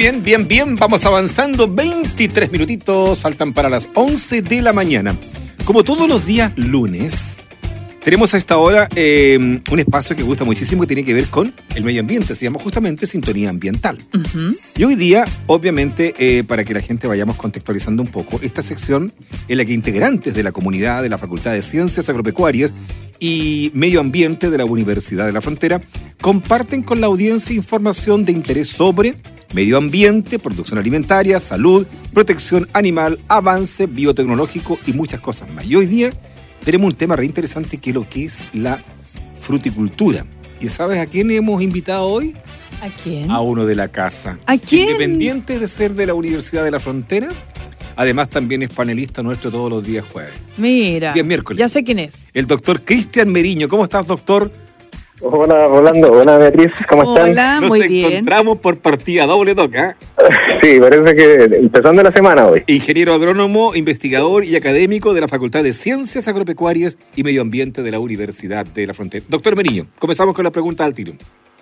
bien, bien, bien. Vamos avanzando. 23 minutitos faltan para las 11 de la mañana. Como todos los días lunes, tenemos a esta hora eh, un espacio que gusta muchísimo que tiene que ver con el medio ambiente. Se llama justamente Sintonía Ambiental. Y hoy día, obviamente, eh, para que la gente vayamos contextualizando un poco, esta sección en la que integrantes de la comunidad de la Facultad de Ciencias Agropecuarias y Medio Ambiente de la Universidad de la Frontera comparten con la audiencia información de interés sobre medio ambiente, producción alimentaria, salud, protección animal, avance biotecnológico y muchas cosas más. Y hoy día tenemos un tema re interesante que es lo que es la fruticultura. ¿Y sabes a quién hemos invitado hoy? ¿A quién? A uno de la casa. ¿A quién? Independiente de ser de la Universidad de la Frontera, además también es panelista nuestro todos los días jueves. Mira. Día miércoles. Ya sé quién es. El doctor Cristian Meriño. ¿Cómo estás, doctor? Hola Rolando, hola Beatriz, ¿cómo están? Hola, Nos muy bien. encontramos por partida doble toca. Sí, parece que empezando la semana hoy. Ingeniero agrónomo, investigador y académico de la Facultad de Ciencias Agropecuarias y Medio Ambiente de la Universidad de la Frontera. Doctor Meriño, comenzamos con la pregunta al tiro.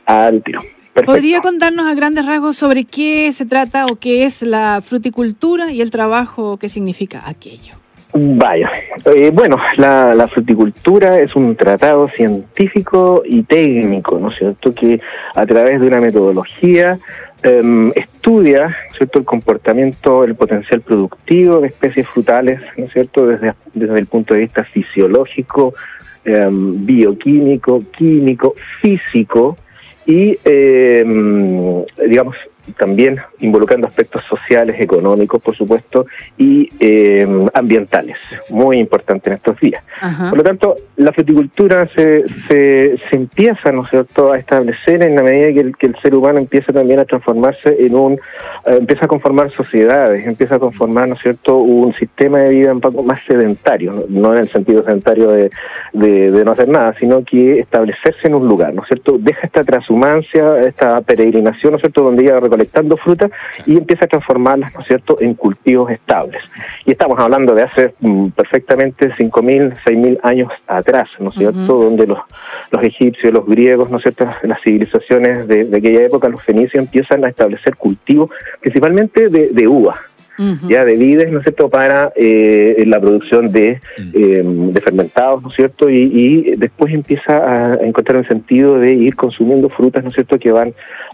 Al tiro. Perfecto. ¿Podría contarnos a grandes rasgos sobre qué se trata o qué es la fruticultura y el trabajo que significa aquello? Vaya, eh, bueno, la, la fruticultura es un tratado científico y técnico, ¿no es cierto?, que a través de una metodología em, estudia, ¿cierto?, el comportamiento, el potencial productivo de especies frutales, ¿no es cierto?, desde, desde el punto de vista fisiológico, em, bioquímico, químico, físico y, em, digamos, también involucrando aspectos sociales, económicos, por supuesto, y eh, ambientales, muy importante en estos días. Ajá. Por lo tanto, la fruticultura se, se, se empieza, ¿no es cierto?, a establecer en la medida que el, que el ser humano empieza también a transformarse en un, eh, empieza a conformar sociedades, empieza a conformar, ¿no es cierto?, un sistema de vida un poco más sedentario, no, no en el sentido sedentario de, de, de no hacer nada, sino que establecerse en un lugar, ¿no es cierto?, deja esta transhumancia, esta peregrinación, ¿no es cierto?, donde iba recolectando frutas y empieza a transformarlas, ¿no es cierto?, en cultivos estables. Y estamos hablando de hace mm, perfectamente 5.000, 6.000 años atrás, ¿no es cierto?, donde los, los egipcios, los griegos, ¿no es cierto?, las civilizaciones de, de aquella época, los fenicios, empiezan a establecer cultivos principalmente de, de uva, Ujú. ya de vides, ¿no es cierto?, para eh, la producción de, Mm. eh, de fermentados, ¿no es cierto?, y, y después empieza a, a encontrar un sentido de ir consumiendo frutas, ¿no es cierto?, que van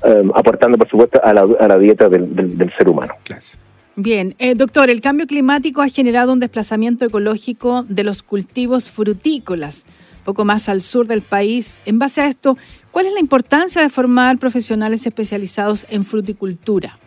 eh, aportando, por supuesto, a la, a la dieta del, del- del ser humano. Clase. Bien, eh, doctor, el cambio climático ha generado un desplazamiento ecológico de los cultivos frutícolas, poco más al sur del país. En base a esto, ¿cuál es la importancia de formar profesionales especializados en fruticultura?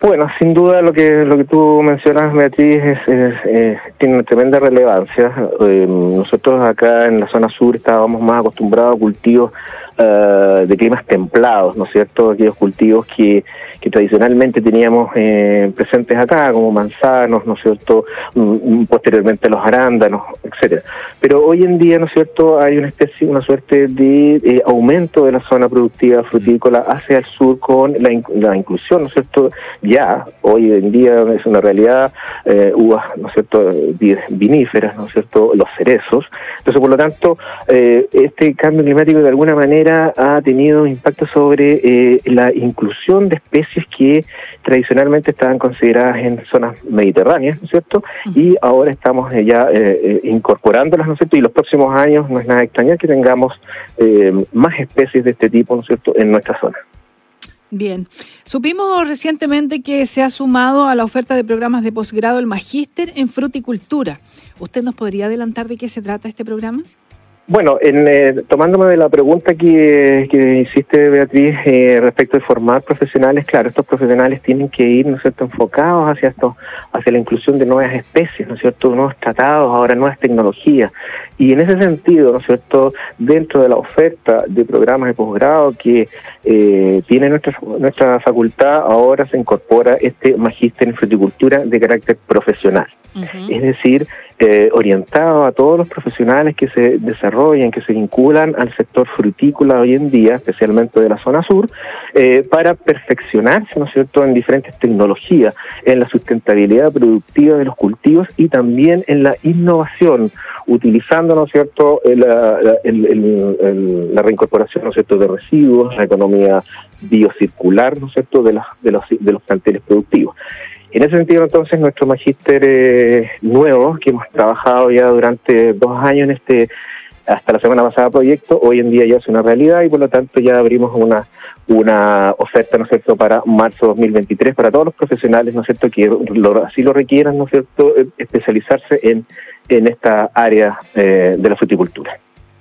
Bueno, sin duda lo que lo que tú mencionas, Beatriz, es, eh, tiene una tremenda relevancia. Eh, nosotros acá en la zona sur estábamos más acostumbrados a cultivos eh, de climas templados, ¿no es cierto? Aquellos cultivos que, que tradicionalmente teníamos eh, presentes acá, como manzanos, ¿no es cierto? Mm, posteriormente los arándanos, etcétera. Pero hoy en día, ¿no es cierto? Hay una especie, una suerte de eh, aumento de la zona productiva frutícola hacia el sur con la, in- la inclusión, ¿no es cierto? Ya, hoy en día es una realidad, eh, uvas, ¿no es cierto? Vi- Viníferas, ¿no es cierto? Los cerezos. Entonces, por lo tanto, este cambio climático de alguna manera ha tenido impacto sobre eh, la inclusión de especies que tradicionalmente estaban consideradas en zonas mediterráneas, ¿no es cierto? Y ahora estamos eh, ya eh, eh, incorporándolas, ¿no es cierto? Y los próximos años no es nada extrañar que tengamos eh, más especies de este tipo, ¿no es cierto?, en nuestra zona. Bien, supimos recientemente que se ha sumado a la oferta de programas de posgrado el Magíster en Fruticultura. ¿Usted nos podría adelantar de qué se trata este programa? Bueno, en, eh, tomándome de la pregunta que, que hiciste, Beatriz, eh, respecto de formar profesionales, claro, estos profesionales tienen que ir, ¿no es cierto?, enfocados hacia esto, hacia la inclusión de nuevas especies, ¿no es cierto?, nuevos tratados, ahora nuevas tecnologías. Y en ese sentido, ¿no es cierto?, dentro de la oferta de programas de posgrado que eh, tiene nuestra, nuestra facultad, ahora se incorpora este magíster en fruticultura de carácter profesional. es decir, eh, orientado a todos los profesionales que se desarrollan, que se vinculan al sector frutícola hoy en día, especialmente de la zona sur, eh, para perfeccionarse, ¿no es cierto?, en diferentes tecnologías, en la sustentabilidad productiva de los cultivos y también en la innovación, utilizando, ¿no es cierto?, la, la reincorporación, ¿no es cierto?, de residuos, la economía biocircular, ¿no es cierto?, de, de, los, de los planteles productivos. En ese sentido, entonces, nuestro magíster eh, nuevo, que hemos trabajado ya durante dos años en este, hasta la semana pasada proyecto, hoy en día ya es una realidad y por lo tanto ya abrimos una, una oferta, ¿no es cierto?, para marzo 2023 para todos los profesionales, ¿no es cierto?, que lo, así lo requieran, ¿no es cierto?, eh, especializarse en, en esta área eh, de la fruticultura.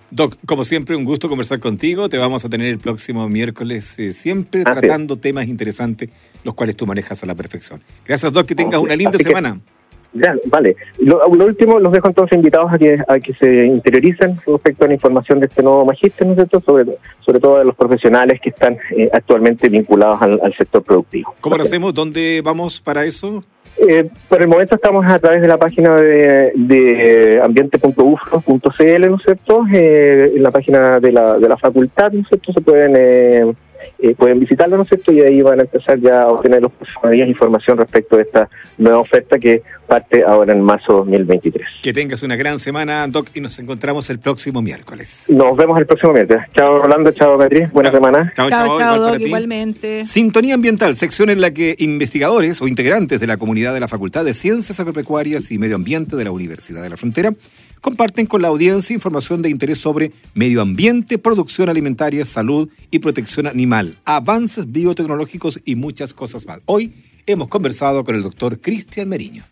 Doc, como siempre, un gusto conversar contigo. Te vamos a tener el próximo miércoles, eh, siempre tratando temas interesantes, los cuales tú manejas a la perfección. Gracias, Doc, que tengas una linda semana. ya, vale. Lo, último, los dejo entonces invitados a que, a que se interioricen respecto a la información de este nuevo magíster, ¿no es cierto? Sobre, sobre todo de los profesionales que están eh, actualmente vinculados al, sector productivo. ¿Cómo lo hacemos? ¿Dónde vamos para eso? Eh, por el momento estamos a través de la página de, de ambiente.ufro.cl, ¿no es cierto? Eh, en la página de la, de la facultad, ¿no es cierto? Se pueden eh, eh, pueden visitarlo, ¿no es cierto? Y ahí van a empezar ya a obtener los días información respecto de esta nueva oferta que parte ahora en marzo 2023. Que tengas una gran semana, Doc, y nos encontramos el próximo miércoles. Nos vemos el próximo miércoles. Chao, Rolando, chao, Beatriz, buena semana. Chao, chao, chao Doc, igualmente. Sintonía Ambiental, sección en la que investigadores o integrantes de la comunidad de la Facultad de Ciencias Agropecuarias y Medio Ambiente de la Universidad de la Frontera comparten con la audiencia información de interés sobre medio ambiente, producción alimentaria, salud y protección animal, avances biotecnológicos y muchas cosas más. Hoy hemos conversado con el doctor Cristian Meriño.